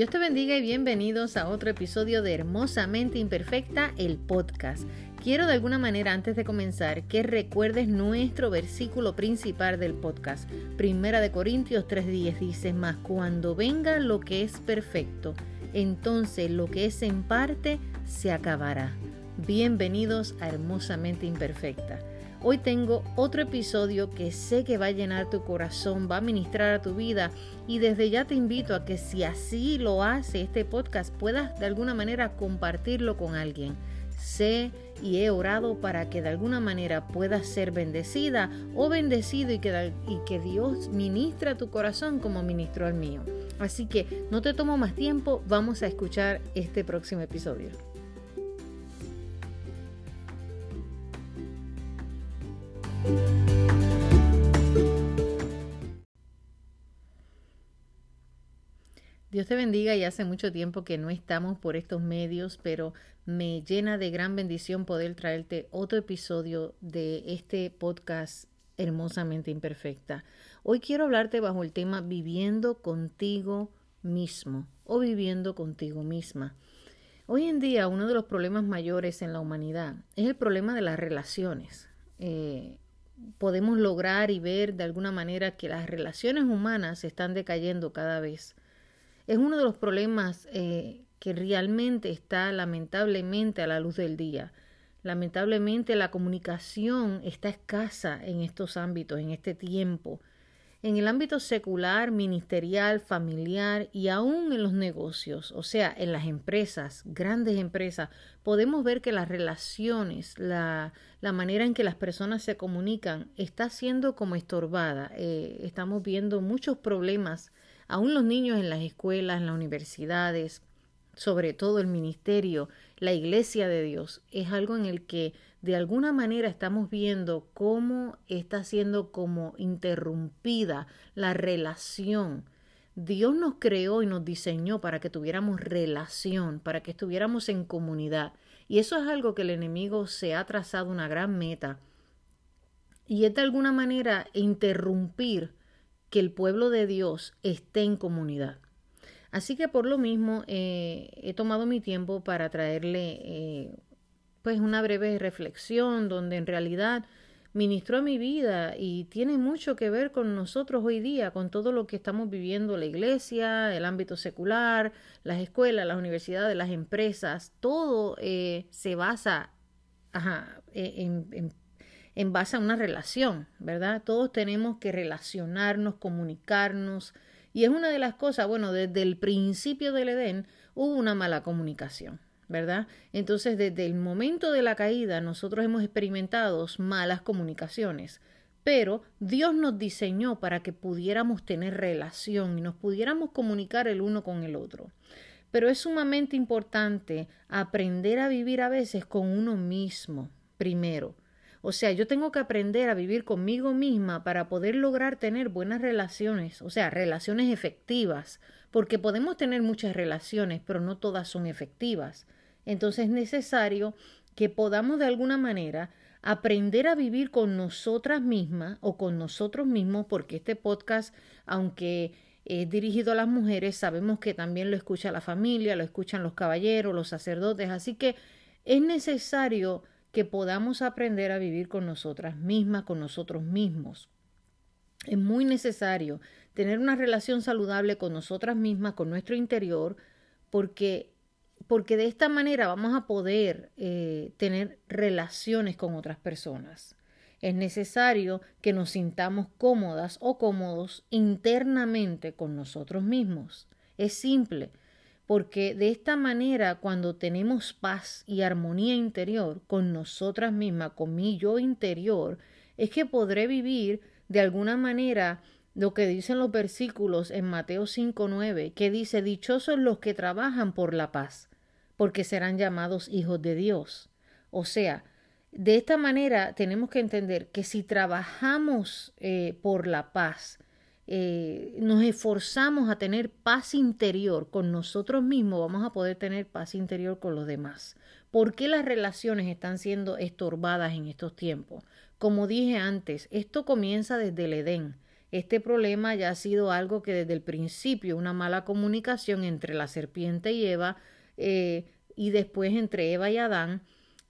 Dios te bendiga y bienvenidos a otro episodio de Hermosamente Imperfecta, el podcast. Quiero de alguna manera antes de comenzar que recuerdes nuestro versículo principal del podcast. Primera de Corintios 3:10 dice, más cuando venga lo que es perfecto, entonces lo que es en parte se acabará. Bienvenidos a Hermosamente Imperfecta. Hoy tengo otro episodio que sé que va a llenar tu corazón, va a ministrar a tu vida y desde ya te invito a que si así lo hace este podcast puedas de alguna manera compartirlo con alguien. Sé y he orado para que de alguna manera puedas ser bendecida o bendecido y que, Dios ministra tu corazón como ministró al mío. Así que no te tomo más tiempo, vamos a escuchar este próximo episodio. Dios te bendiga y hace mucho tiempo que no estamos por estos medios, pero me llena de gran bendición poder traerte otro episodio de este podcast hermosamente imperfecta. Hoy quiero hablarte bajo el tema viviendo contigo mismo o viviendo contigo misma. Hoy en día uno de los problemas mayores en la humanidad es el problema de las relaciones. Eh, podemos lograr y ver de alguna manera que las relaciones humanas están decayendo cada vez es uno de los problemas eh, que realmente está lamentablemente a la luz del día. Lamentablemente la comunicación está escasa en estos ámbitos, en este tiempo. En el ámbito secular, ministerial, familiar y aún en los negocios, o sea, en las empresas, grandes empresas, podemos ver que las relaciones, la, la manera en que las personas se comunican está siendo como estorbada. Eh, estamos viendo muchos problemas Aún los niños en las escuelas, en las universidades, sobre todo el ministerio, la iglesia de Dios, es algo en el que de alguna manera estamos viendo cómo está siendo como interrumpida la relación. Dios nos creó y nos diseñó para que tuviéramos relación, para que estuviéramos en comunidad. Y eso es algo que el enemigo se ha trazado una gran meta. Y es de alguna manera interrumpir que el pueblo de Dios esté en comunidad. Así que por lo mismo eh, he tomado mi tiempo para traerle eh, pues una breve reflexión donde en realidad ministró a mi vida y tiene mucho que ver con nosotros hoy día, con todo lo que estamos viviendo, la iglesia, el ámbito secular, las escuelas, las universidades, las empresas, todo eh, se basa en, en, en base a una relación, ¿verdad? Todos tenemos que relacionarnos, comunicarnos. Y es una de las cosas, bueno, desde el principio del Edén hubo una mala comunicación, ¿verdad? Entonces, desde el momento de la caída, nosotros hemos experimentado malas comunicaciones. Pero Dios nos diseñó para que pudiéramos tener relación y nos pudiéramos comunicar el uno con el otro. Pero es sumamente importante aprender a vivir a veces con uno mismo primero. O sea, yo tengo que aprender a vivir conmigo misma para poder lograr tener buenas relaciones, o sea, relaciones efectivas, porque podemos tener muchas relaciones, pero no todas son efectivas. Entonces es necesario que podamos de alguna manera aprender a vivir con nosotras mismas o con nosotros mismos, porque este podcast, aunque es dirigido a las mujeres, sabemos que también lo escucha la familia, lo escuchan los caballeros, los sacerdotes, así que es necesario que podamos aprender a vivir con nosotras mismas, con nosotros mismos. Es muy necesario tener una relación saludable con nosotras mismas, con nuestro interior, porque, porque de esta manera vamos a poder eh, tener relaciones con otras personas. Es necesario que nos sintamos cómodas o cómodos internamente con nosotros mismos. Es simple porque de esta manera cuando tenemos paz y armonía interior con nosotras mismas, con mi yo interior, es que podré vivir de alguna manera lo que dicen los versículos en Mateo 5.9, que dice, dichosos los que trabajan por la paz, porque serán llamados hijos de Dios. O sea, de esta manera tenemos que entender que si trabajamos eh, por la paz, eh, nos esforzamos a tener paz interior con nosotros mismos, vamos a poder tener paz interior con los demás. ¿Por qué las relaciones están siendo estorbadas en estos tiempos? Como dije antes, esto comienza desde el Edén. este problema ya ha sido algo que desde el principio, una mala comunicación entre la serpiente y Eva, eh, y después entre Eva y Adán,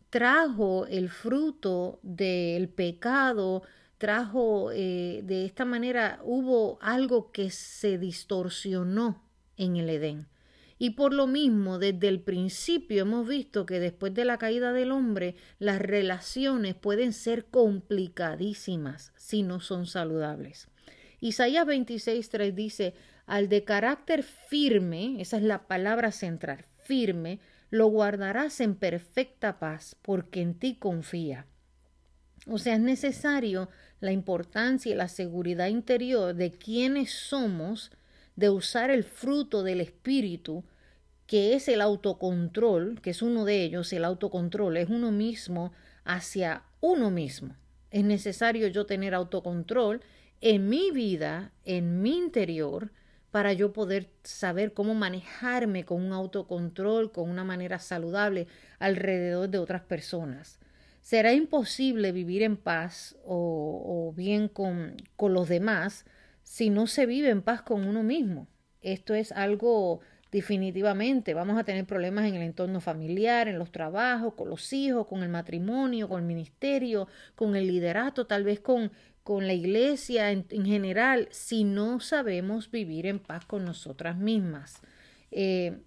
trajo el fruto del pecado, trajo eh, de esta manera, hubo algo que se distorsionó en el Edén. Y por lo mismo, desde el principio hemos visto que después de la caída del hombre, las relaciones pueden ser complicadísimas si no son saludables. Isaías 26.3 dice, al de carácter firme, esa es la palabra central, firme, lo guardarás en perfecta paz, porque en ti confía. O sea, es necesario la importancia y la seguridad interior de quienes somos, de usar el fruto del Espíritu, que es el autocontrol, que es uno de ellos, el autocontrol, es uno mismo hacia uno mismo. Es necesario yo tener autocontrol en mi vida, en mi interior, para yo poder saber cómo manejarme con un autocontrol, con una manera saludable alrededor de otras personas. Será imposible vivir en paz o, bien con, con los demás si no se vive en paz con uno mismo. Esto es algo definitivamente. Vamos a tener problemas en el entorno familiar, en los trabajos, con los hijos, con el matrimonio, con el ministerio, con el liderato, tal vez con con la iglesia en, general si no sabemos vivir en paz con nosotras mismas. Eh,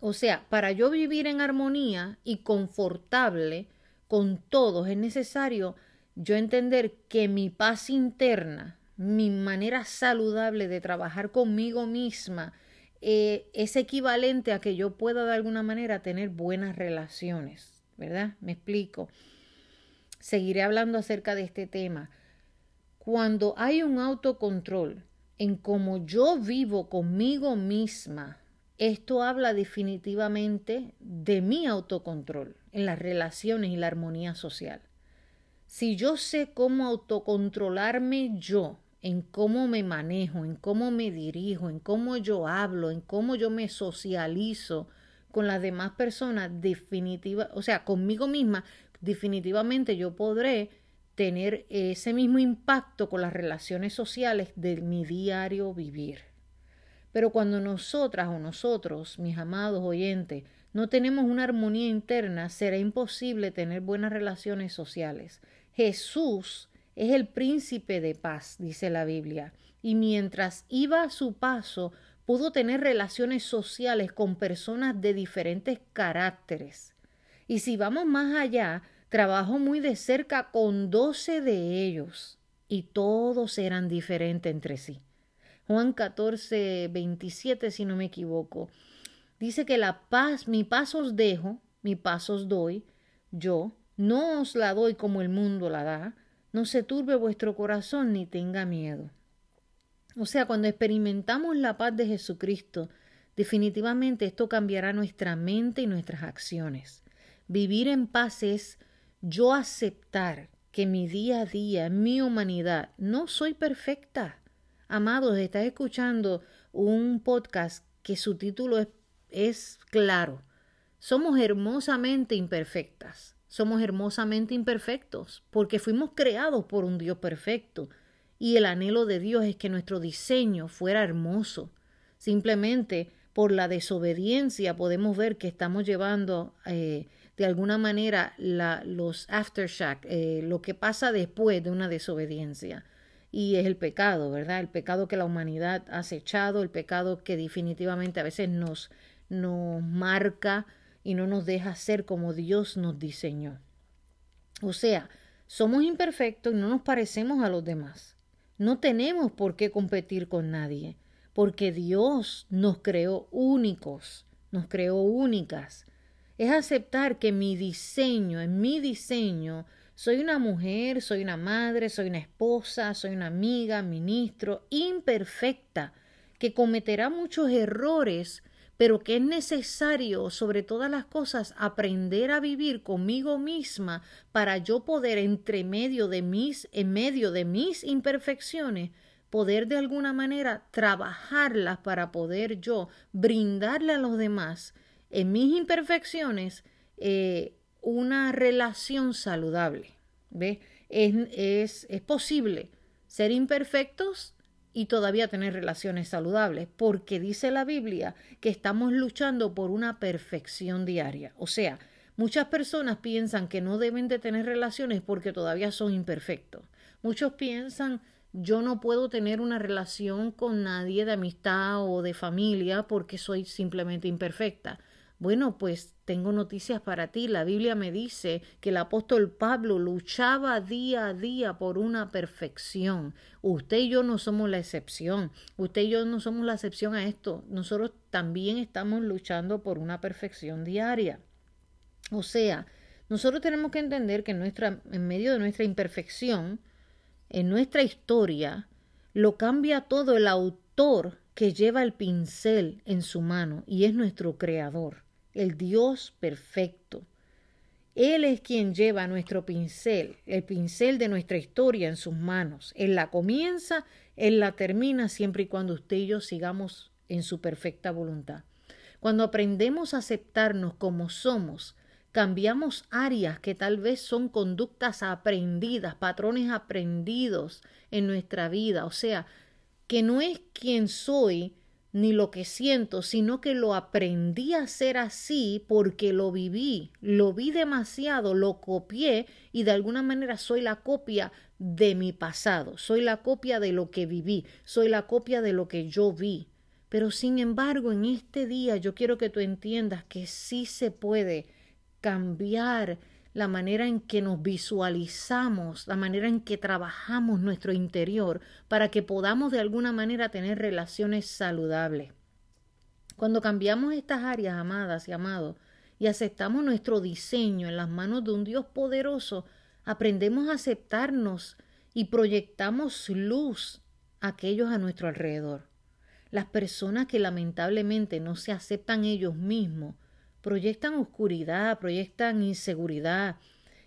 o sea, para yo vivir en armonía y confortable con todos es necesario yo entender que mi paz interna, mi manera saludable de trabajar conmigo misma, eh, es equivalente a que yo pueda de alguna manera tener buenas relaciones, ¿verdad? Me explico. Seguiré hablando acerca de este tema. Cuando hay un autocontrol en cómo yo vivo conmigo misma, esto habla definitivamente de mi autocontrol en las relaciones y la armonía social. Si yo sé cómo autocontrolarme yo, en cómo me manejo, en cómo me dirijo, en cómo yo hablo, en cómo yo me socializo con las demás personas, definitiva, o sea, conmigo misma, definitivamente yo podré tener ese mismo impacto con las relaciones sociales de mi diario vivir. Pero cuando nosotras o nosotros, mis amados oyentes, no tenemos una armonía interna, será imposible tener buenas relaciones sociales. Jesús es el príncipe de paz, dice la Biblia, y mientras iba a su paso, pudo tener relaciones sociales con personas de diferentes caracteres. Y si vamos más allá, Trabajó muy de cerca con doce de ellos y todos eran diferentes entre sí. Juan 14, 27, si no me equivoco, dice que la paz, mi paz os dejo, mi paz os doy, yo no os la doy como el mundo la da, no se turbe vuestro corazón ni tenga miedo. O sea, cuando experimentamos la paz de Jesucristo, definitivamente esto cambiará nuestra mente y nuestras acciones. Vivir en paz es yo aceptar que mi día a día, mi humanidad, no soy perfecta. Amados, estás escuchando un podcast que su título es, es claro. Somos hermosamente imperfectas. Somos hermosamente imperfectos porque fuimos creados por un Dios perfecto y el anhelo de Dios es que nuestro diseño fuera hermoso. Simplemente por la desobediencia podemos ver que estamos llevando eh, de alguna manera la, los aftershock, eh, lo que pasa después de una desobediencia. Y es el pecado, ¿verdad? El pecado que la humanidad ha acechado, el pecado que definitivamente a veces nos, nos marca y no nos deja ser como Dios nos diseñó. O sea, somos imperfectos y no nos parecemos a los demás. No tenemos por qué competir con nadie, porque Dios nos creó únicos, nos creó únicas es aceptar que mi diseño, en mi diseño, soy una mujer, soy una madre, soy una esposa, soy una amiga, ministro, imperfecta, que cometerá muchos errores, pero que es necesario, sobre todas las cosas, aprender a vivir conmigo misma para yo poder, entre medio de mis, en medio de mis imperfecciones, poder de alguna manera trabajarlas para poder yo brindarle a los demás en mis imperfecciones eh, una relación saludable. ¿Ve? Es, es, es posible ser imperfectos y todavía tener relaciones saludables, porque dice la Biblia que estamos luchando por una perfección diaria. O sea, muchas personas piensan que no deben de tener relaciones porque todavía son imperfectos. Muchos piensan yo no puedo tener una relación con nadie de amistad o de familia porque soy simplemente imperfecta. Bueno, pues tengo noticias para ti. La Biblia me dice que el apóstol Pablo luchaba día a día por una perfección. Usted y yo no somos la excepción. Usted y yo no somos la excepción a esto. Nosotros también estamos luchando por una perfección diaria. O sea, nosotros tenemos que entender que en, en medio de nuestra imperfección, en nuestra historia, lo cambia todo el autor que lleva el pincel en su mano y es nuestro creador el Dios perfecto. Él es quien lleva nuestro pincel, el pincel de nuestra historia en sus manos. Él la comienza, Él la termina siempre y cuando usted y yo sigamos en su perfecta voluntad. Cuando aprendemos a aceptarnos como somos, cambiamos áreas que tal vez son conductas aprendidas, patrones aprendidos en nuestra vida. O sea, que no es quien soy, ni lo que siento, sino que lo aprendí a hacer así porque lo viví, lo vi demasiado, lo copié y de alguna manera soy la copia de mi pasado, soy la copia de lo que viví, soy la copia de lo que yo vi. Pero sin embargo, en este día yo quiero que tú entiendas que sí se puede cambiar la manera en que nos visualizamos, la manera en que trabajamos nuestro interior para que podamos de alguna manera tener relaciones saludables. Cuando cambiamos estas áreas, amadas y amados, y aceptamos nuestro diseño en las manos de un Dios poderoso, aprendemos a aceptarnos y proyectamos luz a aquellos a nuestro alrededor. Las personas que lamentablemente no se aceptan ellos mismos proyectan oscuridad, proyectan inseguridad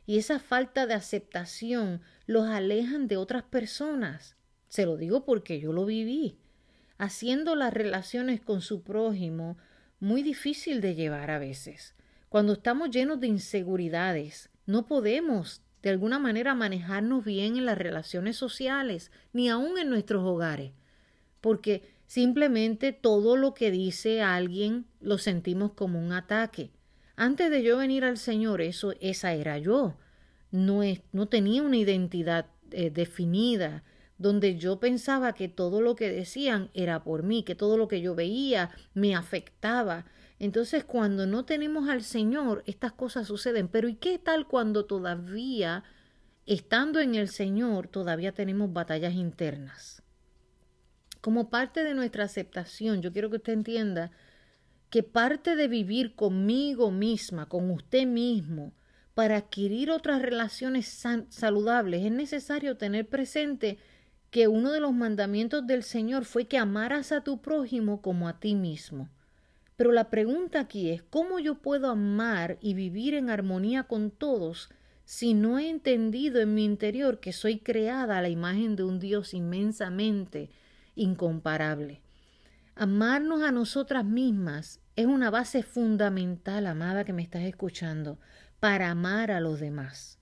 y esa falta de aceptación los alejan de otras personas. Se lo digo porque yo lo viví, haciendo las relaciones con su prójimo muy difícil de llevar a veces. Cuando estamos llenos de inseguridades, no podemos de alguna manera manejarnos bien en las relaciones sociales, ni aun en nuestros hogares, porque Simplemente todo lo que dice alguien lo sentimos como un ataque. Antes de yo venir al Señor, eso, esa era yo. No, no tenía una identidad eh, definida, donde yo pensaba que todo lo que decían era por mí, que todo lo que yo veía me afectaba. Entonces, cuando no tenemos al Señor, estas cosas suceden. Pero ¿y qué tal cuando todavía, estando en el Señor, todavía tenemos batallas internas? Como parte de nuestra aceptación, yo quiero que usted entienda que parte de vivir conmigo misma, con usted mismo, para adquirir otras relaciones saludables, es necesario tener presente que uno de los mandamientos del Señor fue que amaras a tu prójimo como a ti mismo. Pero la pregunta aquí es, ¿cómo yo puedo amar y vivir en armonía con todos si no he entendido en mi interior que soy creada a la imagen de un Dios inmensamente incomparable. Amarnos a nosotras mismas es una base fundamental, amada que me estás escuchando, para amar a los demás.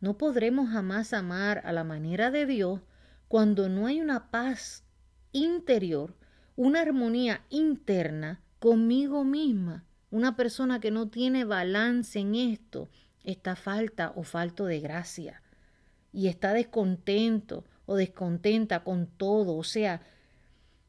No podremos jamás amar a la manera de Dios cuando no hay una paz interior, una armonía interna conmigo misma. Una persona que no tiene balance en esto está falta o falto de gracia y está descontento o descontenta con todo. O sea,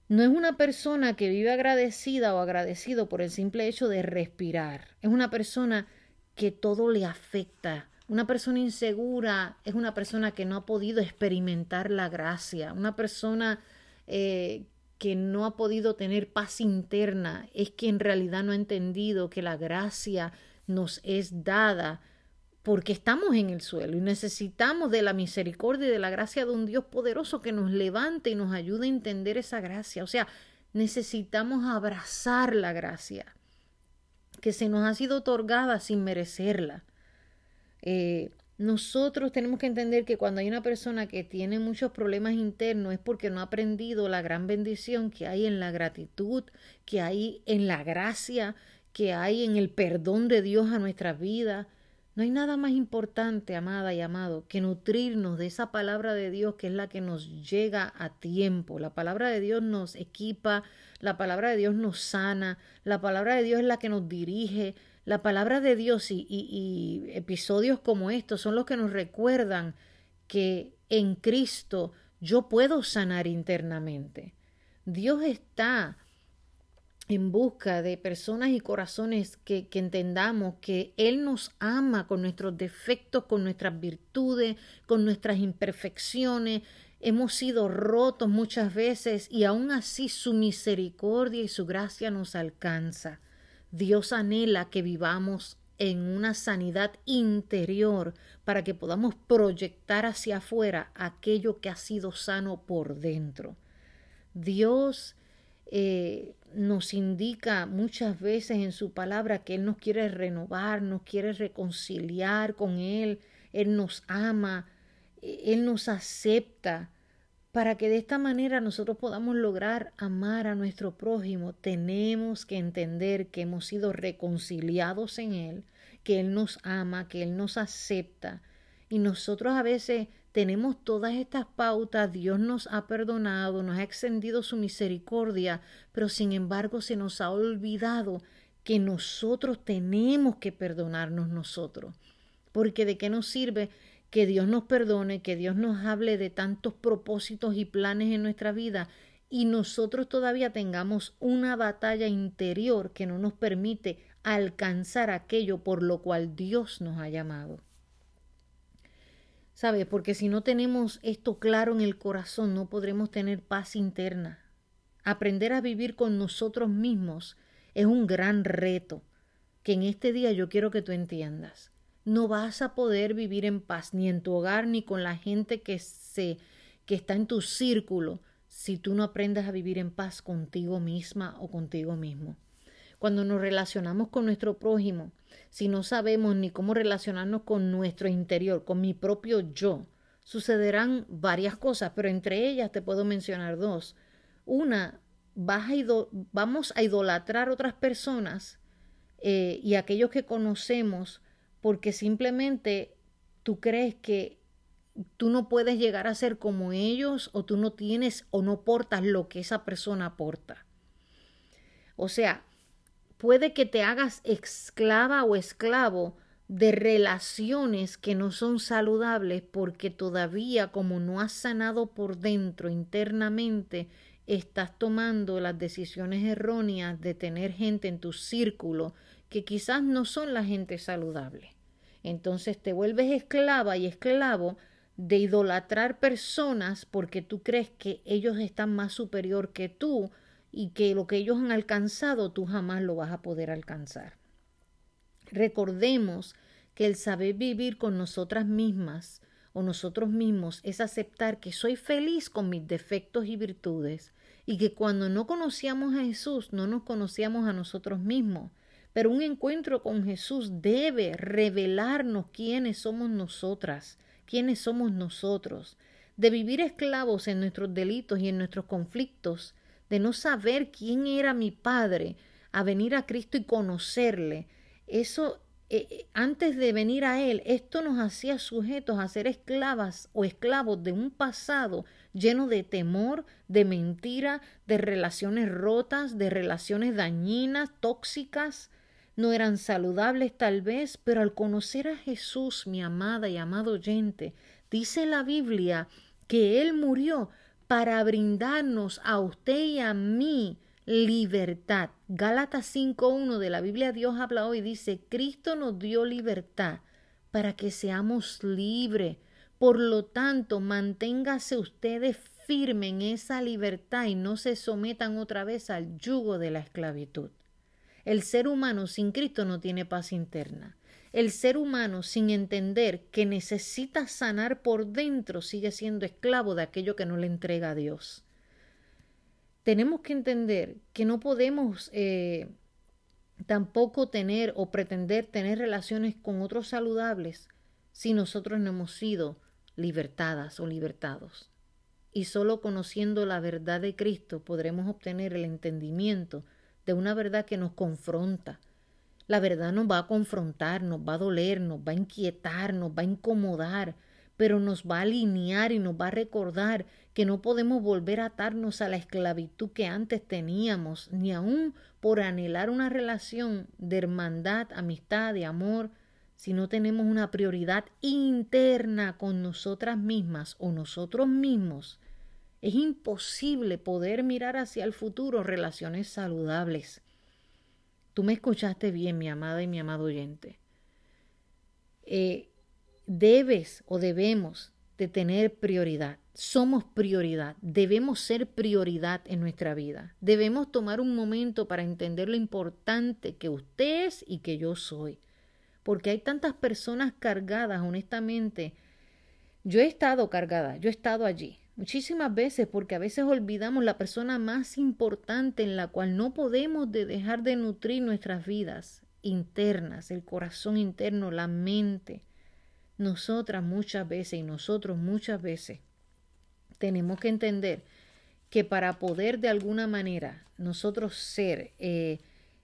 no es una persona que vive agradecida o agradecido por el simple hecho de respirar. Es una persona que todo le afecta. Una persona insegura es una persona que no ha podido experimentar la gracia. Una persona eh, que no ha podido tener paz interna es que en realidad no ha entendido que la gracia nos es dada porque estamos en el suelo y necesitamos de la misericordia y de la gracia de un Dios poderoso que nos levante y nos ayude a entender esa gracia. O sea, necesitamos abrazar la gracia que se nos ha sido otorgada sin merecerla. Eh, nosotros tenemos que entender que cuando hay una persona que tiene muchos problemas internos es porque no ha aprendido la gran bendición que hay en la gratitud, que hay en la gracia, que hay en el perdón de Dios a nuestra vida No hay nada más importante, amada y amado, que nutrirnos de esa palabra de Dios que es la que nos llega a tiempo. La palabra de Dios nos equipa, la palabra de Dios nos sana, la palabra de Dios es la que nos dirige. La palabra de Dios y, y episodios como estos son los que nos recuerdan que en Cristo yo puedo sanar internamente. Dios está en busca de personas y corazones que, entendamos que Él nos ama con nuestros defectos, con nuestras virtudes, con nuestras imperfecciones. Hemos sido rotos muchas veces y aún así su misericordia y su gracia nos alcanza. Dios anhela que vivamos en una sanidad interior para que podamos proyectar hacia afuera aquello que ha sido sano por dentro. Dios eh, nos indica muchas veces en su palabra que Él nos quiere renovar, nos quiere reconciliar con Él, Él nos ama, Él nos acepta. Para que de esta manera nosotros podamos lograr amar a nuestro prójimo, tenemos que entender que hemos sido reconciliados en Él, que Él nos ama, que Él nos acepta. Y nosotros a veces tenemos todas estas pautas, Dios nos ha perdonado, nos ha extendido su misericordia, pero sin embargo se nos ha olvidado que nosotros tenemos que perdonarnos nosotros. Porque de qué nos sirve que Dios nos perdone, que Dios nos hable de tantos propósitos y planes en nuestra vida y nosotros todavía tengamos una batalla interior que no nos permite alcanzar aquello por lo cual Dios nos ha llamado. ¿Sabes? Porque si no tenemos esto claro en el corazón, no podremos tener paz interna. Aprender a vivir con nosotros mismos es un gran reto que en este día yo quiero que tú entiendas. No vas a poder vivir en paz ni en tu hogar ni con la gente que se que está en tu círculo si tú no aprendes a vivir en paz contigo misma o contigo mismo. Cuando nos relacionamos con nuestro prójimo, si no sabemos ni cómo relacionarnos con nuestro interior, con mi propio yo, sucederán varias cosas, pero entre ellas te puedo mencionar dos. Una, vas a vamos a idolatrar otras personas eh, y aquellos que conocemos porque simplemente tú crees que tú no puedes llegar a ser como ellos o tú no tienes o no portas lo que esa persona aporta. O sea, puede que te hagas esclava o esclavo de relaciones que no son saludables porque todavía como no has sanado por dentro internamente, estás tomando las decisiones erróneas de tener gente en tu círculo que quizás no son la gente saludable. Entonces te vuelves esclava y esclavo de idolatrar personas porque tú crees que ellos están más superior que tú y que lo que ellos han alcanzado tú jamás lo vas a poder alcanzar. Recordemos que el saber vivir con nosotras mismas o nosotros mismos es aceptar que soy feliz con mis defectos y virtudes y que cuando no conocíamos a Jesús no nos conocíamos a nosotros mismos. Pero un encuentro con Jesús debe revelarnos quiénes somos nosotras, quiénes somos nosotros. De vivir esclavos en nuestros delitos y en nuestros conflictos, de no saber quién era mi Padre, a venir a Cristo y conocerle, eso eh, eh, antes de venir a Él, esto nos hacía sujetos a ser esclavas o esclavos de un pasado lleno de temor, de mentira, de relaciones rotas, de relaciones dañinas, tóxicas. No eran saludables tal vez, pero al conocer a Jesús, mi amada y amado oyente, dice la Biblia que Él murió para brindarnos a usted y a mí libertad. Gálatas 5.1 de la Biblia Dios habla hoy, dice, Cristo nos dio libertad para que seamos libres. Por lo tanto, manténgase ustedes firmes en esa libertad y no se sometan otra vez al yugo de la esclavitud. El ser humano sin Cristo no tiene paz interna. El ser humano, sin entender que necesita sanar por dentro, sigue siendo esclavo de aquello que no le entrega a Dios. Tenemos que entender que no podemos eh, tampoco tener o pretender tener relaciones con otros saludables si nosotros no hemos sido libertadas o libertados. Y solo conociendo la verdad de Cristo podremos obtener el entendimiento de una verdad que nos confronta, La verdad nos va a confrontar, nos va a doler, nos va a inquietar, nos va a incomodar, pero nos va a alinear y nos va a recordar que no podemos volver a atarnos a la esclavitud que antes teníamos, ni aun por anhelar una relación de hermandad, amistad, de amor, si no tenemos una prioridad interna con nosotras mismas o nosotros mismos, es imposible poder mirar hacia el futuro relaciones saludables. Tú me escuchaste bien, mi amada y mi amado oyente. Eh, debes o debemos de tener prioridad. Somos prioridad. Debemos ser prioridad en nuestra vida. Debemos tomar un momento para entender lo importante que usted es y que yo soy porque hay tantas personas cargadas, honestamente. Yo he estado cargada, yo he estado allí muchísimas veces porque a veces olvidamos la persona más importante en la cual no podemos de dejar de nutrir nuestras vidas internas, el corazón interno, la mente. Nosotras muchas veces y nosotros muchas veces tenemos que entender que para poder de alguna manera nosotros ser eh,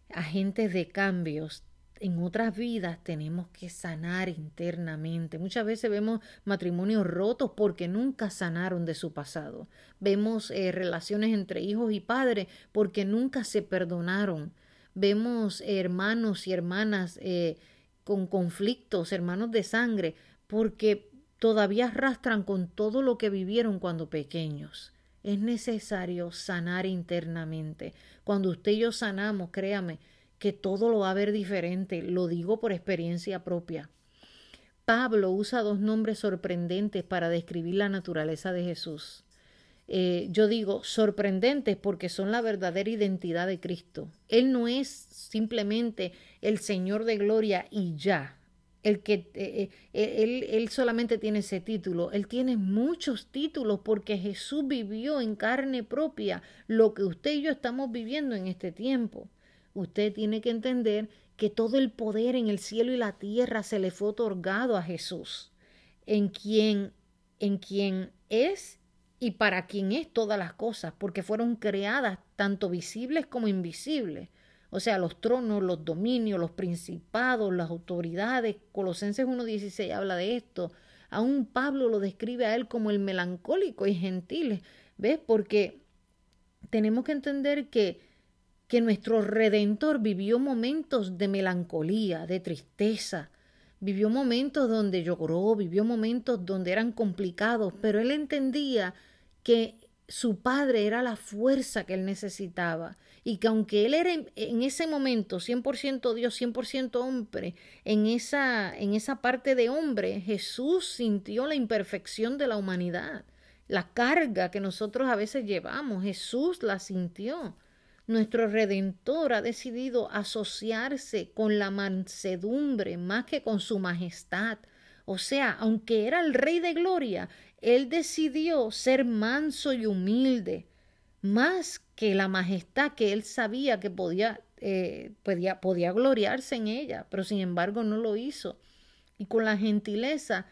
agentes de cambios en otras vidas tenemos que sanar internamente. Muchas veces vemos matrimonios rotos porque nunca sanaron de su pasado. Vemos eh, relaciones entre hijos y padres porque nunca se perdonaron. Vemos hermanos y hermanas eh, con conflictos, hermanos de sangre, porque todavía arrastran con todo lo que vivieron cuando pequeños. Es necesario sanar internamente. Cuando usted y yo sanamos, créame, que todo lo va a ver diferente, lo digo por experiencia propia. Pablo usa dos nombres sorprendentes para describir la naturaleza de Jesús. Eh, yo digo sorprendentes porque son la verdadera identidad de Cristo. Él no es simplemente el Señor de gloria y ya. El que eh, eh, él, él solamente tiene ese título. Él tiene muchos títulos porque Jesús vivió en carne propia lo que usted y yo estamos viviendo en este tiempo usted tiene que entender que todo el poder en el cielo y la tierra se le fue otorgado a Jesús, en quien, en quien es y para quien es todas las cosas, porque fueron creadas tanto visibles como invisibles. O sea, los tronos, los dominios, los principados, las autoridades. Colosenses 1.16 habla de esto. Aún Pablo lo describe a él como el melancólico y gentil. ¿Ves? Porque tenemos que entender que que nuestro Redentor vivió momentos de melancolía, de tristeza, vivió momentos donde lloró, vivió momentos donde eran complicados, pero él entendía que su padre era la fuerza que él necesitaba y que aunque él era en, ese momento 100% Dios, 100% hombre, en esa, en esa parte de hombre, Jesús sintió la imperfección de la humanidad, la carga que nosotros a veces llevamos, Jesús la sintió. Nuestro Redentor ha decidido asociarse con la mansedumbre más que con su majestad. O sea, aunque era el Rey de Gloria, Él decidió ser manso y humilde, más que la majestad que Él sabía que podía, eh, podía, podía gloriarse en ella, pero sin embargo no lo hizo. Y con la gentileza,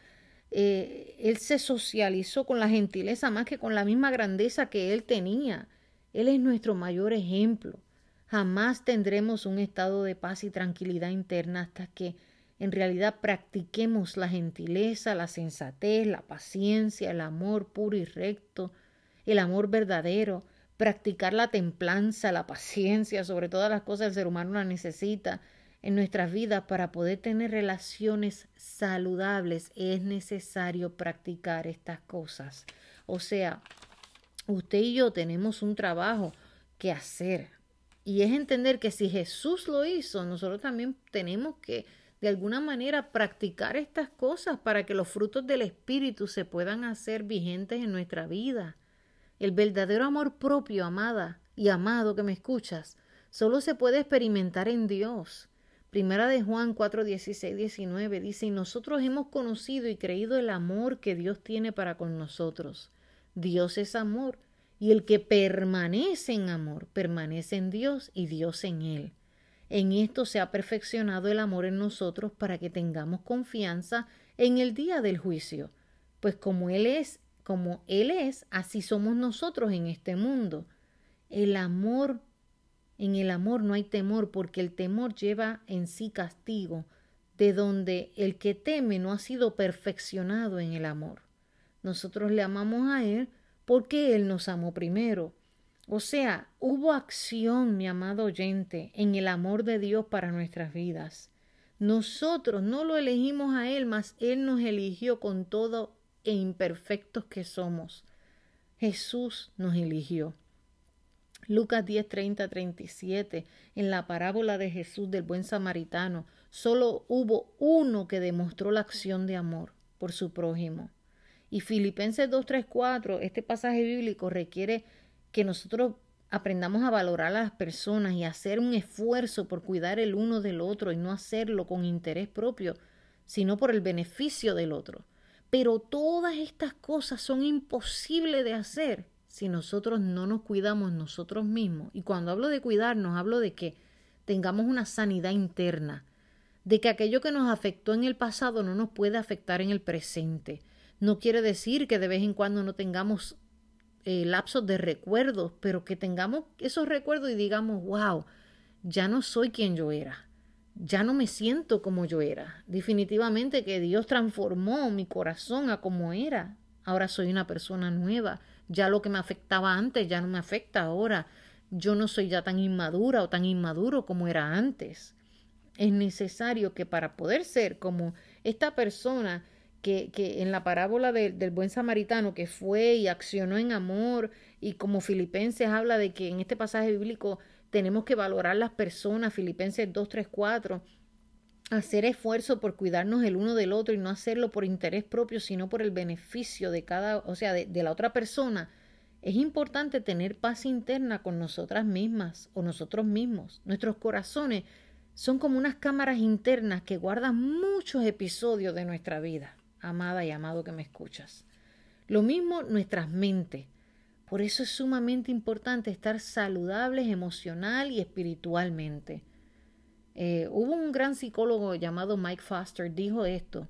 eh, Él se socializó con la gentileza más que con la misma grandeza que Él tenía. Él es nuestro mayor ejemplo. Jamás tendremos un estado de paz y tranquilidad interna hasta que en realidad practiquemos la gentileza, la sensatez, la paciencia, el amor puro y recto, el amor verdadero, practicar la templanza, la paciencia, sobre todas las cosas el ser humano la necesita en nuestras vidas para poder tener relaciones saludables. Es necesario practicar estas cosas. O sea, usted y yo tenemos un trabajo que hacer. Y es entender que si Jesús lo hizo, nosotros también tenemos que de alguna manera practicar estas cosas para que los frutos del Espíritu se puedan hacer vigentes en nuestra vida. El verdadero amor propio, amada y amado que me escuchas, solo se puede experimentar en Dios. Primera de Juan 4, 16, 19 dice, y nosotros hemos conocido y creído el amor que Dios tiene para con nosotros. Dios es amor, y el que permanece en amor, permanece en Dios y Dios en él. En esto se ha perfeccionado el amor en nosotros para que tengamos confianza en el día del juicio, pues como Él es, como Él es, así somos nosotros en este mundo. El amor En el amor no hay temor porque el temor lleva en sí castigo, de donde el que teme no ha sido perfeccionado en el amor. Nosotros le amamos a Él porque Él nos amó primero. O sea, hubo acción, mi amado oyente, en el amor de Dios para nuestras vidas. Nosotros no lo elegimos a Él, mas Él nos eligió con todo e imperfectos que somos. Jesús nos eligió. Lucas 10, 30, 37, en la parábola de Jesús del buen samaritano, solo hubo uno que demostró la acción de amor por su prójimo. Y Filipenses 2, 3, 4, este pasaje bíblico requiere que nosotros aprendamos a valorar a las personas y hacer un esfuerzo por cuidar el uno del otro y no hacerlo con interés propio, sino por el beneficio del otro. Pero todas estas cosas son imposibles de hacer si nosotros no nos cuidamos nosotros mismos. Y cuando hablo de cuidarnos, hablo de que tengamos una sanidad interna, de que aquello que nos afectó en el pasado no nos puede afectar en el presente. No quiere decir que de vez en cuando no tengamos eh, lapsos de recuerdos, pero que tengamos esos recuerdos y digamos, wow, ya no soy quien yo era, ya no me siento como yo era. Definitivamente que Dios transformó mi corazón a como era. Ahora soy una persona nueva. Ya lo que me afectaba antes ya no me afecta ahora. Yo no soy ya tan inmadura o tan inmaduro como era antes. Es necesario que para poder ser como esta persona que, en la parábola del buen samaritano que fue y accionó en amor y como Filipenses habla de que en este pasaje bíblico tenemos que valorar las personas, Filipenses 2, 3, 4, hacer esfuerzo por cuidarnos el uno del otro y no hacerlo por interés propio, sino por el beneficio de cada, o sea, de la otra persona. Es importante tener paz interna con nosotras mismas o nosotros mismos. Nuestros corazones son como unas cámaras internas que guardan muchos episodios de nuestra vida amada y amado que me escuchas. Lo mismo nuestras mentes. Por eso es sumamente importante estar saludables emocional y espiritualmente. Eh, hubo un gran psicólogo llamado Mike Foster, dijo esto.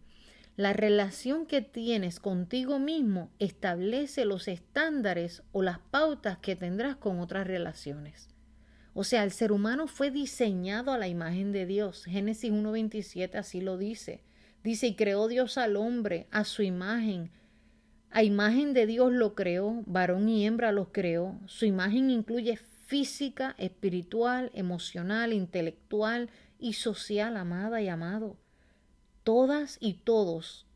La relación que tienes contigo mismo establece los estándares o las pautas que tendrás con otras relaciones. O sea, el ser humano fue diseñado a la imagen de Dios. Génesis 1.27 así lo dice. Dice, y creó Dios al hombre a su imagen. A imagen de Dios lo creó, varón y hembra los creó. Su imagen incluye física, espiritual, emocional, intelectual y social, amada y amado. Todas y todos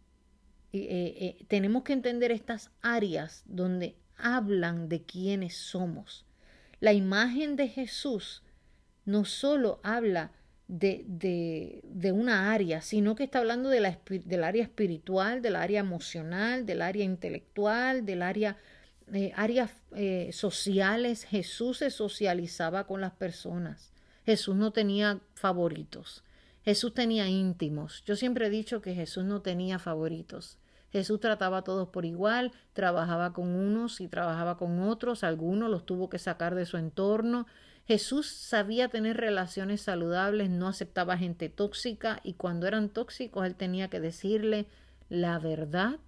eh, eh, eh, tenemos que entender estas áreas donde hablan de quiénes somos. La imagen de Jesús no solo habla de, de, de, una área, sino que está hablando de la, del área espiritual, del área emocional, del área intelectual, del área eh, áreas eh, sociales. Jesús se socializaba con las personas. Jesús no tenía favoritos. Jesús tenía íntimos. Yo siempre he dicho que Jesús no tenía favoritos. Jesús trataba a todos por igual, trabajaba con unos y trabajaba con otros, algunos los tuvo que sacar de su entorno, Jesús sabía tener relaciones saludables, no aceptaba gente tóxica y cuando eran tóxicos él tenía que decirle la verdad.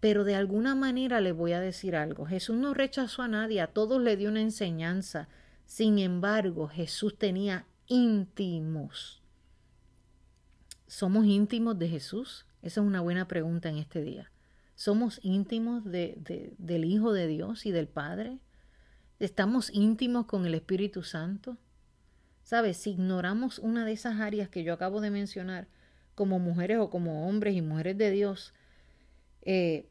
Pero de alguna manera le voy a decir algo. Jesús no rechazó a nadie, a todos le dio una enseñanza. Sin embargo, Jesús tenía íntimos. ¿Somos íntimos de Jesús? Esa es una buena pregunta en este día. ¿Somos íntimos de, de, del Hijo de Dios y del Padre? ¿Estamos íntimos con el Espíritu Santo? ¿Sabes? Si ignoramos una de esas áreas que yo acabo de mencionar, como mujeres o como hombres y mujeres de Dios, eh,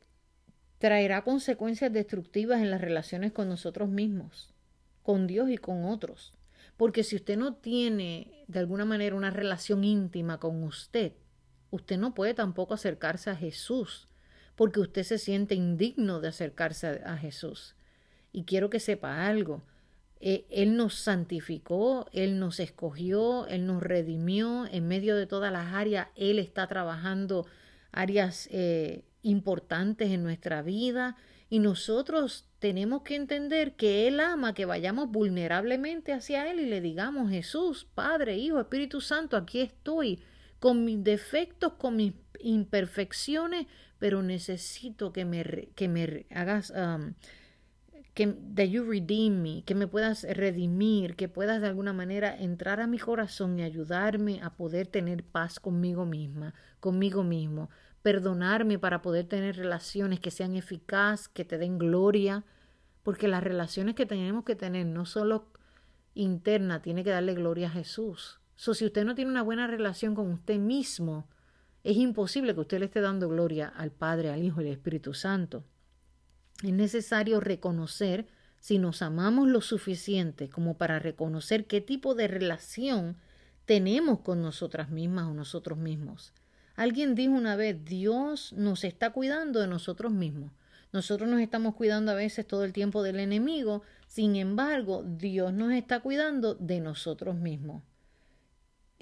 traerá consecuencias destructivas en las relaciones con nosotros mismos, con Dios y con otros. Porque si usted no tiene de alguna manera una relación íntima con usted, usted no puede tampoco acercarse a Jesús, porque usted se siente indigno de acercarse a Jesús. Y quiero que sepa algo. Eh, él nos santificó, Él nos escogió, Él nos redimió en medio de todas las áreas. Él está trabajando áreas eh, importantes en nuestra vida y nosotros tenemos que entender que Él ama que vayamos vulnerablemente hacia Él y le digamos, Jesús, Padre, Hijo, Espíritu Santo, aquí estoy, con mis defectos, con mis imperfecciones, pero necesito que me, que me hagas... que that you redeem me, que me puedas redimir, que puedas de alguna manera entrar a mi corazón y ayudarme a poder tener paz conmigo misma, conmigo mismo, perdonarme para poder tener relaciones que sean eficaces, que te den gloria, porque las relaciones que tenemos que tener no solo interna, tiene que darle gloria a Jesús. So, si usted no tiene una buena relación con usted mismo, es imposible que usted le esté dando gloria al Padre, al Hijo y al Espíritu Santo. Es necesario reconocer si nos amamos lo suficiente como para reconocer qué tipo de relación tenemos con nosotras mismas o nosotros mismos. Alguien dijo una vez, Dios nos está cuidando de nosotros mismos. Nosotros nos estamos cuidando a veces todo el tiempo del enemigo, sin embargo, Dios nos está cuidando de nosotros mismos.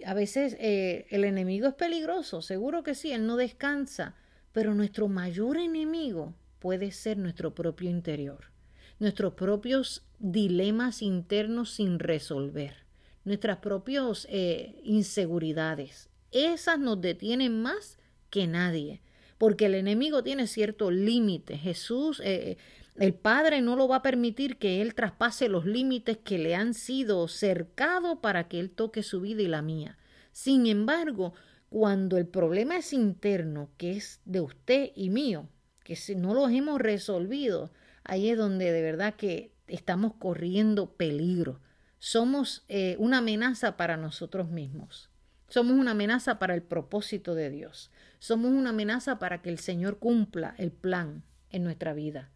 A veces eh, el enemigo es peligroso, seguro que sí, él no descansa, pero nuestro mayor enemigo puede ser nuestro propio interior, nuestros propios dilemas internos sin resolver, nuestras propias eh, inseguridades. Esas nos detienen más que nadie, porque el enemigo tiene cierto límite. Jesús, eh, el Padre no lo va a permitir que Él traspase los límites que le han sido cercados para que Él toque su vida y la mía. Sin embargo, cuando el problema es interno, que es de usted y mío, que si no los hemos resolvido, ahí es donde de verdad que estamos corriendo peligro. Somos eh, una amenaza para nosotros mismos. Somos una amenaza para el propósito de Dios. Somos una amenaza para que el Señor cumpla el plan en nuestra vida.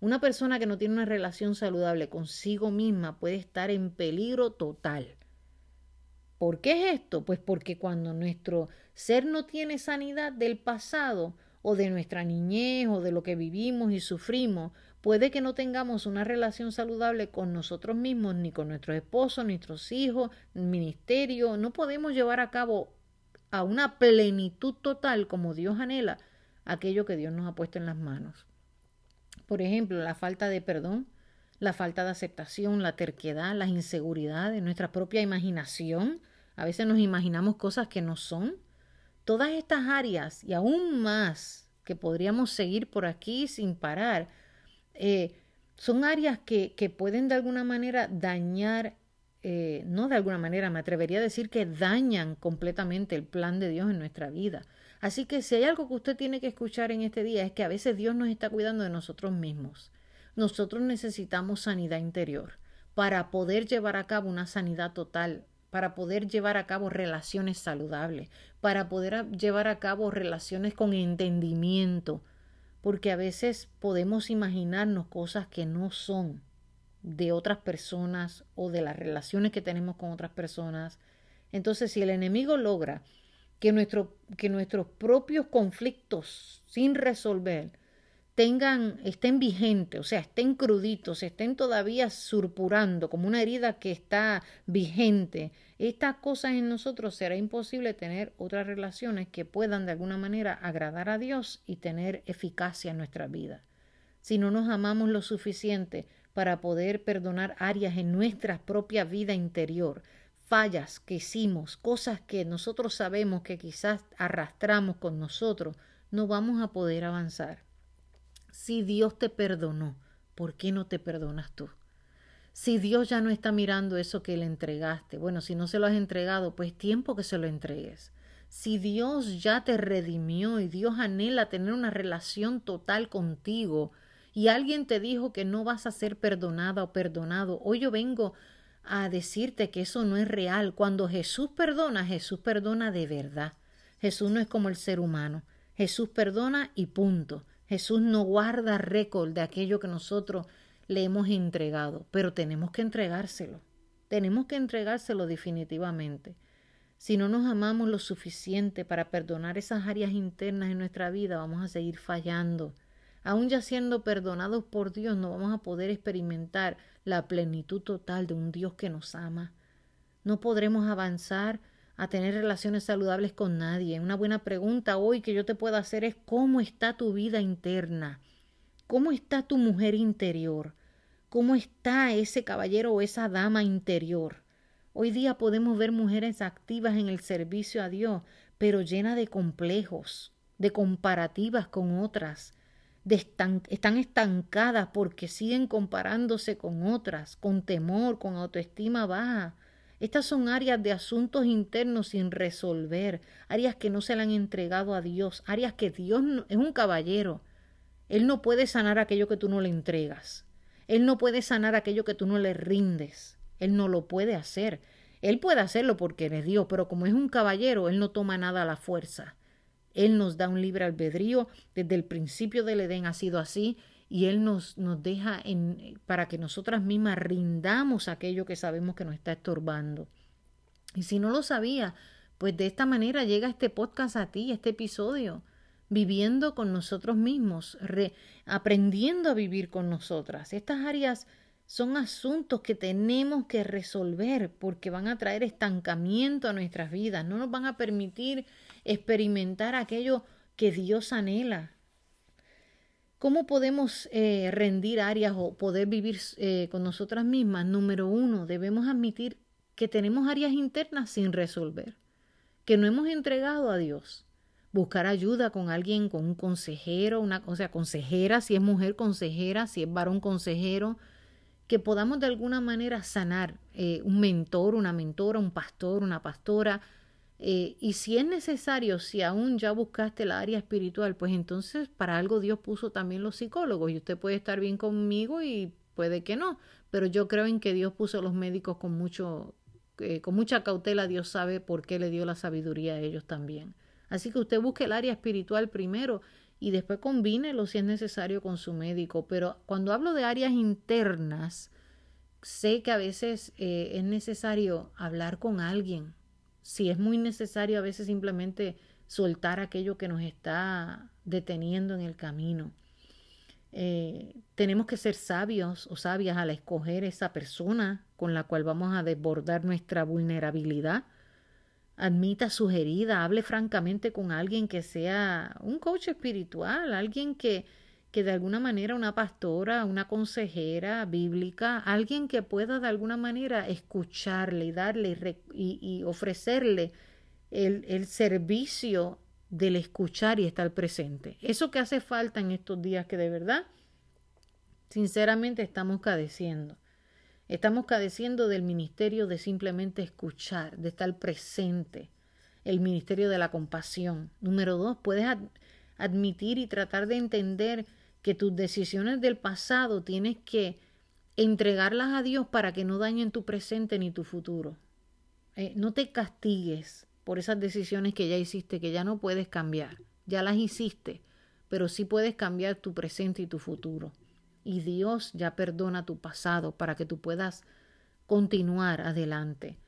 Una persona que no tiene una relación saludable consigo misma puede estar en peligro total. ¿Por qué es esto? Pues porque cuando nuestro ser no tiene sanidad del pasado, o de nuestra niñez o de lo que vivimos y sufrimos, puede que no tengamos una relación saludable con nosotros mismos, ni con nuestros esposos, nuestros hijos, ministerio. No podemos llevar a cabo a una plenitud total como Dios anhela aquello que Dios nos ha puesto en las manos. Por ejemplo, la falta de perdón, la falta de aceptación, la terquedad, las inseguridades, nuestra propia imaginación. A veces nos imaginamos cosas que no son Todas estas áreas y aún más que podríamos seguir por aquí sin parar, eh, son áreas que, que, pueden de alguna manera dañar, eh, no de alguna manera, me atrevería a decir que dañan completamente el plan de Dios en nuestra vida. Así que si hay algo que usted tiene que escuchar en este día es que a veces Dios nos está cuidando de nosotros mismos. Nosotros necesitamos sanidad interior para poder llevar a cabo una sanidad total para poder llevar a cabo relaciones saludables, para poder llevar a cabo relaciones con entendimiento, porque a veces podemos imaginarnos cosas que no son de otras personas o de las relaciones que tenemos con otras personas. Entonces, si el enemigo logra que, que nuestros propios conflictos sin resolver tengan, estén vigentes, o sea, estén cruditos, estén todavía surpurando como una herida que está vigente, estas cosas en nosotros será imposible tener otras relaciones que puedan de alguna manera agradar a Dios y tener eficacia en nuestra vida. Si no nos amamos lo suficiente para poder perdonar áreas en nuestra propia vida interior, fallas que hicimos, cosas que nosotros sabemos que quizás arrastramos con nosotros, no vamos a poder avanzar. Si Dios te perdonó, ¿por qué no te perdonas tú? Si Dios ya no está mirando eso que le entregaste, bueno, si no se lo has entregado, pues tiempo que se lo entregues. Si Dios ya te redimió y Dios anhela tener una relación total contigo y alguien te dijo que no vas a ser perdonada o perdonado, hoy yo vengo a decirte que eso no es real. Cuando Jesús perdona, Jesús perdona de verdad. Jesús no es como el ser humano. Jesús perdona y punto. Jesús no guarda récord de aquello que nosotros le hemos entregado, pero tenemos que entregárselo. Tenemos que entregárselo definitivamente. Si no nos amamos lo suficiente para perdonar esas áreas internas en nuestra vida, vamos a seguir fallando. Aún ya siendo perdonados por Dios, no vamos a poder experimentar la plenitud total de un Dios que nos ama. No podremos avanzar a tener relaciones saludables con nadie. Una buena pregunta hoy que yo te puedo hacer es ¿cómo está tu vida interna? ¿Cómo está tu mujer interior? ¿Cómo está ese caballero o esa dama interior? Hoy día podemos ver mujeres activas en el servicio a Dios, pero llenas de complejos, de comparativas con otras, están estancadas porque siguen comparándose con otras, con temor, con autoestima baja. Estas son áreas de asuntos internos sin resolver, áreas que no se le han entregado a Dios, áreas que Dios es un caballero. Él no puede sanar aquello que tú no le entregas. Él no puede sanar aquello que tú no le rindes. Él no lo puede hacer. Él puede hacerlo porque eres Dios, pero como es un caballero, Él no toma nada a la fuerza. Él nos da un libre albedrío. Desde el principio del Edén ha sido así y Él nos, nos deja en, para que nosotras mismas rindamos aquello que sabemos que nos está estorbando. Y si no lo sabía, pues de esta manera llega este podcast a ti, este episodio, viviendo con nosotros mismos, aprendiendo a vivir con nosotras. Estas áreas son asuntos que tenemos que resolver porque van a traer estancamiento a nuestras vidas, no nos van a permitir experimentar aquello que Dios anhela. ¿Cómo podemos eh, rendir áreas o poder vivir eh, con nosotras mismas? Número uno, debemos admitir que tenemos áreas internas sin resolver, que no hemos entregado a Dios. Buscar ayuda con alguien, con un consejero, una, o sea, consejera, si es mujer consejera, si es varón consejero, que podamos de alguna manera sanar eh, un mentor, una mentora, un pastor, una pastora. Eh, y si es necesario, si aún ya buscaste la área espiritual, pues entonces para algo Dios puso también los psicólogos y usted puede estar bien conmigo y puede que no, pero yo creo en que Dios puso los médicos con mucho, eh, con mucha cautela, Dios sabe por qué le dio la sabiduría a ellos también. Así que usted busque el área espiritual primero y después combínelo si es necesario con su médico. Pero cuando hablo de áreas internas, sé que a veces eh, es necesario hablar con alguien. Si es muy necesario, a veces simplemente soltar aquello que nos está deteniendo en el camino. Eh, tenemos que ser sabios o sabias al escoger esa persona con la cual vamos a desbordar nuestra vulnerabilidad admita sus heridas, hable francamente con alguien que sea un coach espiritual, alguien que, que de alguna manera una pastora, una consejera bíblica, alguien que pueda de alguna manera escucharle y darle y, ofrecerle el, el servicio del escuchar y estar presente. Eso que hace falta en estos días que de verdad, sinceramente, estamos cadeciendo. Estamos cadeciendo del ministerio de simplemente escuchar, de estar presente, el ministerio de la compasión. Número dos, puedes admitir y tratar de entender que tus decisiones del pasado tienes que entregarlas a Dios para que no dañen tu presente ni tu futuro. Eh, no te castigues por esas decisiones que ya hiciste, que ya no puedes cambiar. Ya las hiciste, pero sí puedes cambiar tu presente y tu futuro y Dios ya perdona tu pasado para que tú puedas continuar adelante.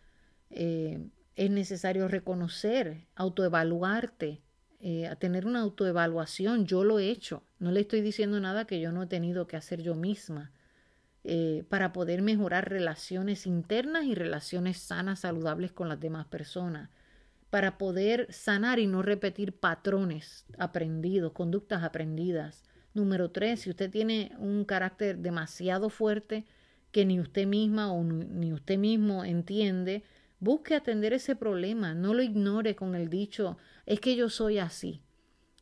Eh, es necesario reconocer, autoevaluarte, eh, a tener una autoevaluación. Yo lo he hecho. No le estoy diciendo nada que yo no he tenido que hacer yo misma eh, para poder mejorar relaciones internas y relaciones sanas, saludables con las demás personas. Para poder sanar y no repetir patrones aprendidos, conductas aprendidas Número tres, si usted tiene un carácter demasiado fuerte que ni usted misma o ni usted mismo entiende, busque atender ese problema, no lo ignore con el dicho, es que yo soy así,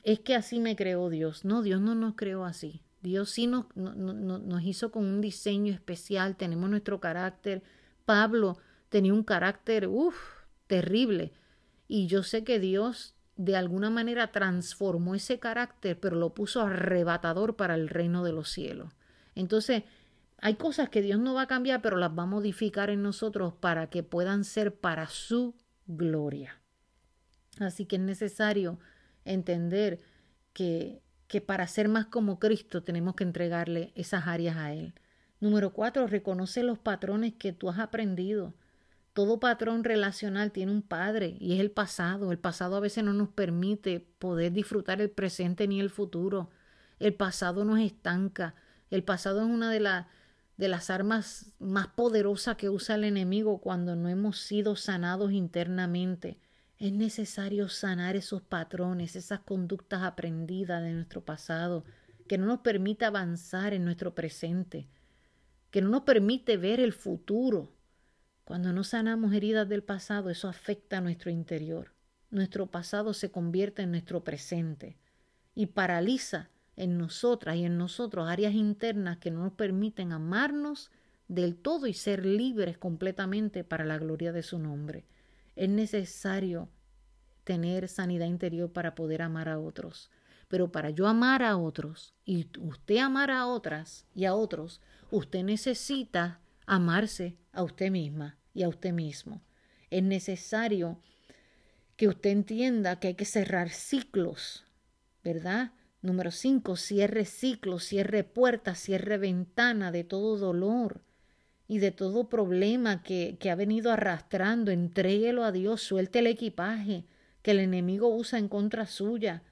es que así me creó Dios. No, Dios no nos creó así. Dios sí nos, nos hizo con un diseño especial, tenemos nuestro carácter. Pablo tenía un carácter, uff, terrible. Y yo sé que Dios de alguna manera transformó ese carácter, pero lo puso arrebatador para el reino de los cielos. Entonces, hay cosas que Dios no va a cambiar, pero las va a modificar en nosotros para que puedan ser para su gloria. Así que es necesario entender que, que para ser más como Cristo tenemos que entregarle esas áreas a Él. Número cuatro, reconoce los patrones que tú has aprendido. Todo patrón relacional tiene un padre y es el pasado. El pasado a veces no nos permite poder disfrutar el presente ni el futuro. El pasado nos estanca. El pasado es una de, de las armas más poderosas que usa el enemigo cuando no hemos sido sanados internamente. Es necesario sanar esos patrones, esas conductas aprendidas de nuestro pasado, que no nos permite avanzar en nuestro presente, que no nos permite ver el futuro cuando no sanamos heridas del pasado, eso afecta a nuestro interior. Nuestro pasado se convierte en nuestro presente y paraliza en nosotras y en nosotros áreas internas que no nos permiten amarnos del todo y ser libres completamente para la gloria de su nombre. Es necesario tener sanidad interior para poder amar a otros. Pero para yo amar a otros y usted amar a otras y a otros, usted necesita amarse a usted misma y a usted mismo. Es necesario que usted entienda que hay que cerrar ciclos, ¿verdad? Número cinco, cierre ciclos, cierre puertas, cierre ventana de todo dolor y de todo problema que, que ha venido arrastrando. Entréguelo a Dios, suelte el equipaje que el enemigo usa en contra suya,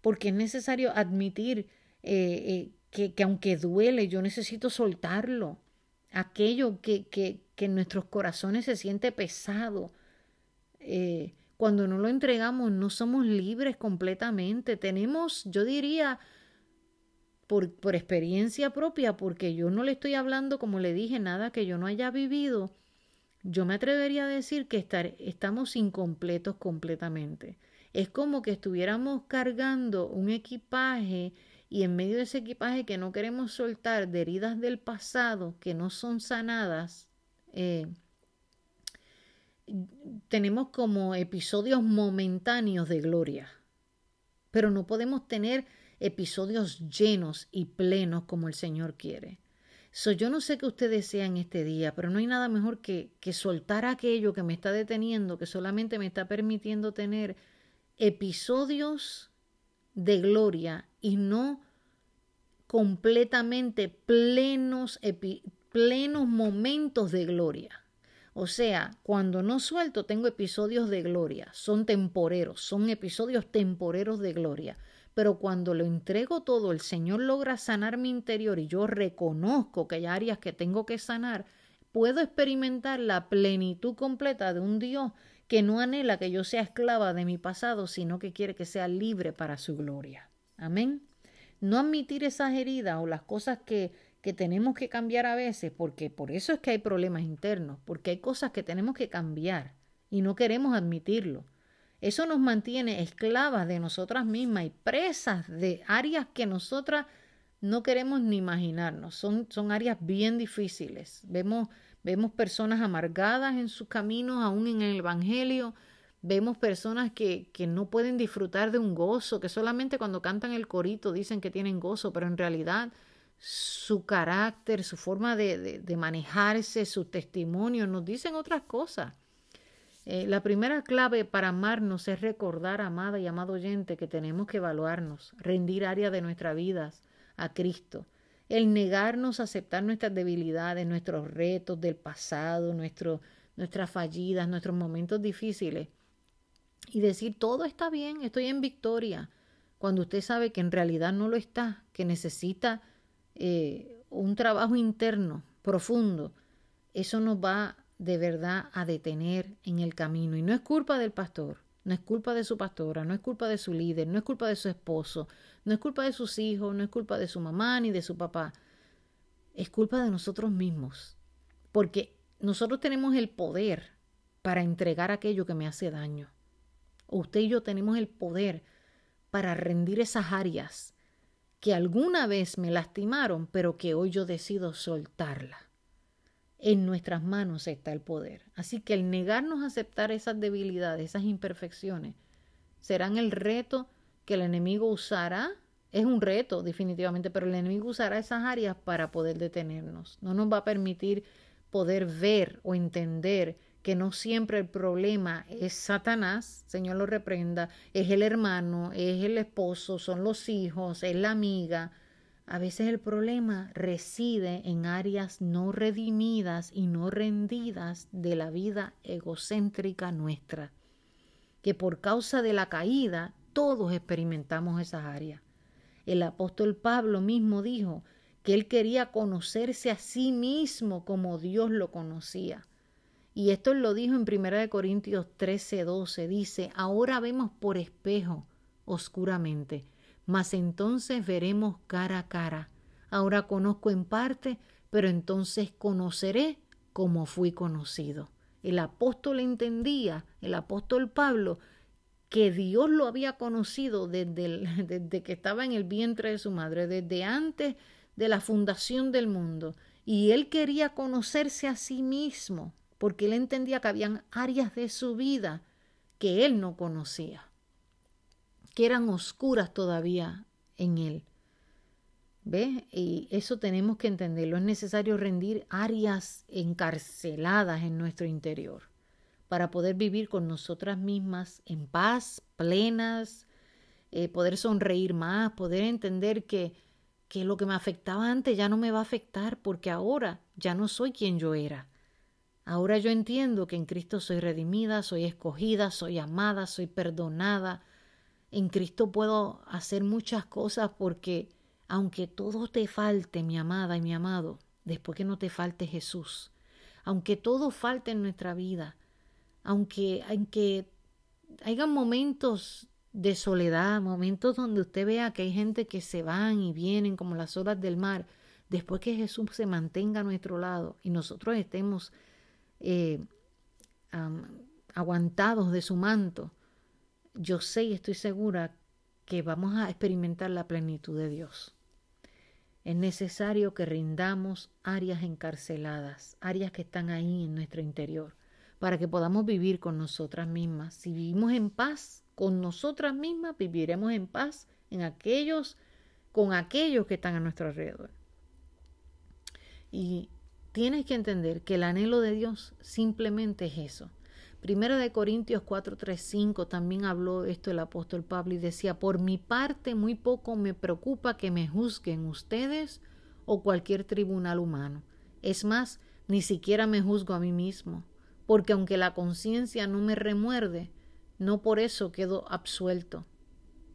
porque es necesario admitir eh, eh, que, que, aunque duele, yo necesito soltarlo. Aquello que, que, que en nuestros corazones se siente pesado. Eh, cuando no lo entregamos, no somos libres completamente. Tenemos, yo diría, por, por, experiencia propia, porque yo no le estoy hablando, como le dije, nada que yo no haya vivido, yo me atrevería a decir que estamos incompletos completamente. Es como que estuviéramos cargando un equipaje y en medio de ese equipaje que no queremos soltar de heridas del pasado que no son sanadas, eh, tenemos como episodios momentáneos de gloria, pero no podemos tener episodios llenos y plenos como el Señor quiere. So, yo no sé qué usted desea en este día, pero no hay nada mejor que, que soltar aquello que me está deteniendo, que solamente me está permitiendo tener episodios de gloria y no completamente plenos, plenos momentos de gloria. O sea, cuando no suelto tengo episodios de gloria, son temporeros, son episodios temporeros de gloria. Pero cuando lo entrego todo, el Señor logra sanar mi interior y yo reconozco que hay áreas que tengo que sanar, puedo experimentar la plenitud completa de un Dios que no anhela que yo sea esclava de mi pasado, sino que quiere que sea libre para su gloria. Amén. No admitir esas heridas o las cosas que que tenemos que cambiar a veces, porque por eso es que hay problemas internos, porque hay cosas que tenemos que cambiar y no queremos admitirlo. Eso nos mantiene esclavas de nosotras mismas y presas de áreas que nosotras no queremos ni imaginarnos. Son, son áreas bien difíciles. Vemos, vemos personas amargadas en sus caminos, aún en el Evangelio. Vemos personas que, que no pueden disfrutar de un gozo, que solamente cuando cantan el corito dicen que tienen gozo, pero en realidad su carácter, su forma de, de, manejarse, su testimonio, nos dicen otras cosas. Eh, la primera clave para amarnos es recordar, amada y amado oyente, que tenemos que evaluarnos, rendir áreas de nuestras vidas a Cristo. El negarnos a aceptar nuestras debilidades, nuestros retos del pasado, nuestro, nuestras fallidas, nuestros momentos difíciles. Y decir, todo está bien, estoy en victoria. Cuando usted sabe que en realidad no lo está, que necesita eh, un trabajo interno profundo, eso nos va de verdad a detener en el camino. Y no es culpa del pastor, no es culpa de su pastora, no es culpa de su líder, no es culpa de su esposo, no es culpa de sus hijos, no es culpa de su mamá ni de su papá. Es culpa de nosotros mismos. Porque nosotros tenemos el poder para entregar aquello que me hace daño. Usted y yo tenemos el poder para rendir esas áreas que alguna vez me lastimaron, pero que hoy yo decido soltarla. En nuestras manos está el poder. Así que el negarnos a aceptar esas debilidades, esas imperfecciones, serán el reto que el enemigo usará. Es un reto, definitivamente, pero el enemigo usará esas áreas para poder detenernos. No nos va a permitir poder ver o entender que no siempre el problema es Satanás, Señor lo reprenda, es el hermano, es el esposo, son los hijos, es la amiga. A veces el problema reside en áreas no redimidas y no rendidas de la vida egocéntrica nuestra, que por causa de la caída todos experimentamos esas áreas. El apóstol Pablo mismo dijo que él quería conocerse a sí mismo como Dios lo conocía. Y esto lo dijo en 1 Corintios 13, 12. Dice, ahora vemos por espejo, oscuramente, mas entonces veremos cara a cara. Ahora conozco en parte, pero entonces conoceré como fui conocido. El apóstol entendía, el apóstol Pablo, que Dios lo había conocido desde, desde que estaba en el vientre de su madre, desde antes de la fundación del mundo. Y él quería conocerse a sí mismo, porque él entendía que habían áreas de su vida que él no conocía, que eran oscuras todavía en él. ¿Ves? Y eso tenemos que entenderlo. Es necesario rendir áreas encarceladas en nuestro interior para poder vivir con nosotras mismas en paz, plenas, eh, poder sonreír más, poder entender que, que lo que me afectaba antes ya no me va a afectar porque ahora ya no soy quien yo era. Ahora yo entiendo que en Cristo soy redimida, soy escogida, soy amada, soy perdonada. En Cristo puedo hacer muchas cosas porque aunque todo te falte, mi amada y mi amado, después que no te falte Jesús, aunque todo falte en nuestra vida, aunque, aunque haya momentos de soledad, momentos donde usted vea que hay gente que se van y vienen como las olas del mar, después que Jesús se mantenga a nuestro lado y nosotros estemos eh, aguantados de su manto, yo sé y estoy segura que vamos a experimentar la plenitud de Dios. Es necesario que rindamos áreas encarceladas, áreas que están ahí en nuestro interior, para que podamos vivir con nosotras mismas. Si vivimos en paz con nosotras mismas, viviremos en paz en aquellos, con aquellos que están a nuestro alrededor. Y tienes que entender que el anhelo de Dios simplemente es eso. Primera de Corintios 4, 3, 5 también habló esto el apóstol Pablo y decía, por mi parte muy poco me preocupa que me juzguen ustedes o cualquier tribunal humano. Es más, ni siquiera me juzgo a mí mismo, porque aunque la conciencia no me remuerde, no por eso quedo absuelto.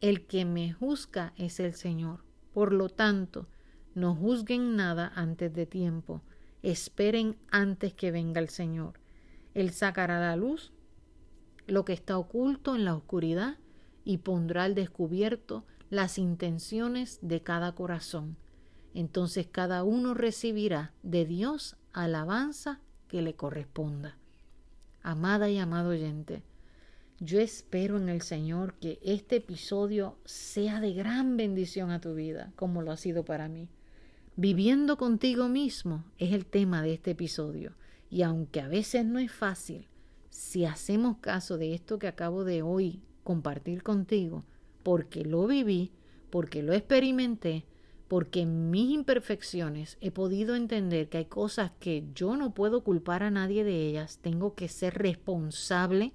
El que me juzga es el Señor. Por lo tanto, no juzguen nada antes de tiempo, esperen antes que venga el Señor él sacará la luz lo que está oculto en la oscuridad y pondrá al descubierto las intenciones de cada corazón. Entonces cada uno recibirá de Dios alabanza que le corresponda. Amada y amado oyente, yo espero en el Señor que este episodio sea de gran bendición a tu vida, como lo ha sido para mí. Viviendo contigo mismo es el tema de este episodio. Y aunque a veces no es fácil, si hacemos caso de esto que acabo de hoy compartir contigo, porque lo viví, porque lo experimenté, porque en mis imperfecciones he podido entender que hay cosas que yo no puedo culpar a nadie de ellas, tengo que ser responsable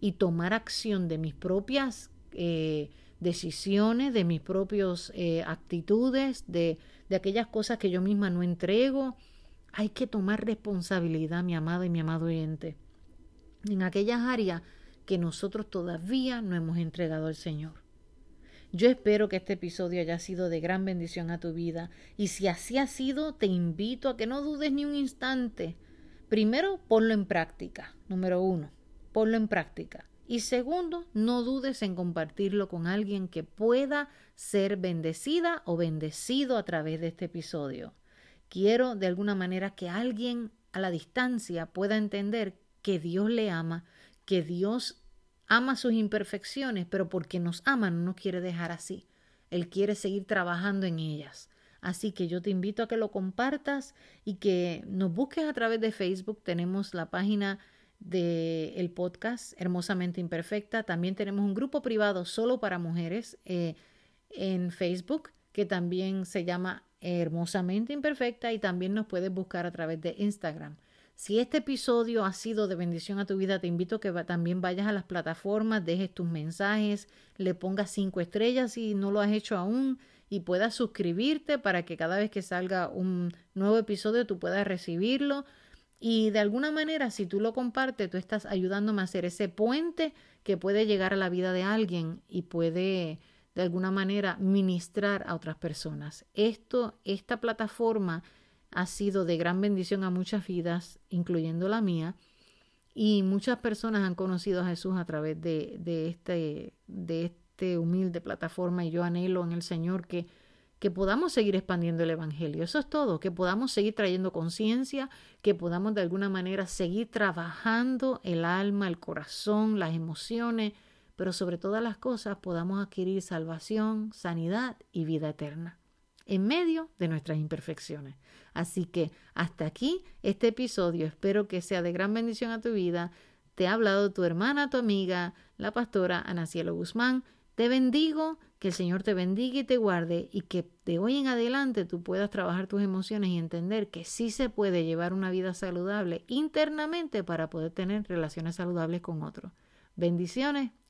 y tomar acción de mis propias eh, decisiones, de mis propias eh, actitudes, de, de aquellas cosas que yo misma no entrego, hay que tomar responsabilidad, mi amado y mi amado oyente, en aquellas áreas que nosotros todavía no hemos entregado al Señor. Yo espero que este episodio haya sido de gran bendición a tu vida y si así ha sido, te invito a que no dudes ni un instante. Primero, ponlo en práctica. Número uno, ponlo en práctica. Y segundo, no dudes en compartirlo con alguien que pueda ser bendecida o bendecido a través de este episodio. Quiero de alguna manera que alguien a la distancia pueda entender que Dios le ama, que Dios ama sus imperfecciones, pero porque nos ama no nos quiere dejar así. Él quiere seguir trabajando en ellas. Así que yo te invito a que lo compartas y que nos busques a través de Facebook. Tenemos la página del el podcast Hermosamente Imperfecta. También tenemos un grupo privado solo para mujeres eh, en Facebook que también se llama hermosamente imperfecta y también nos puedes buscar a través de Instagram. Si este episodio ha sido de bendición a tu vida, te invito a que también vayas a las plataformas, dejes tus mensajes, le pongas cinco estrellas si no lo has hecho aún y puedas suscribirte para que cada vez que salga un nuevo episodio tú puedas recibirlo. Y de alguna manera, si tú lo compartes, tú estás ayudándome a hacer ese puente que puede llegar a la vida de alguien y puede de alguna manera ministrar a otras personas. Esto, esta plataforma ha sido de gran bendición a muchas vidas, incluyendo la mía, y muchas personas han conocido a Jesús a través de, de, este, de este humilde plataforma y yo anhelo en el Señor que, que podamos seguir expandiendo el Evangelio. Eso es todo, que podamos seguir trayendo conciencia, que podamos de alguna manera seguir trabajando el alma, el corazón, las emociones, pero sobre todas las cosas podamos adquirir salvación, sanidad y vida eterna en medio de nuestras imperfecciones. Así que hasta aquí este episodio. Espero que sea de gran bendición a tu vida. Te ha hablado tu hermana, tu amiga, la pastora Ana Cielo Guzmán. Te bendigo, que el Señor te bendiga y te guarde y que de hoy en adelante tú puedas trabajar tus emociones y entender que sí se puede llevar una vida saludable internamente para poder tener relaciones saludables con otros. Bendiciones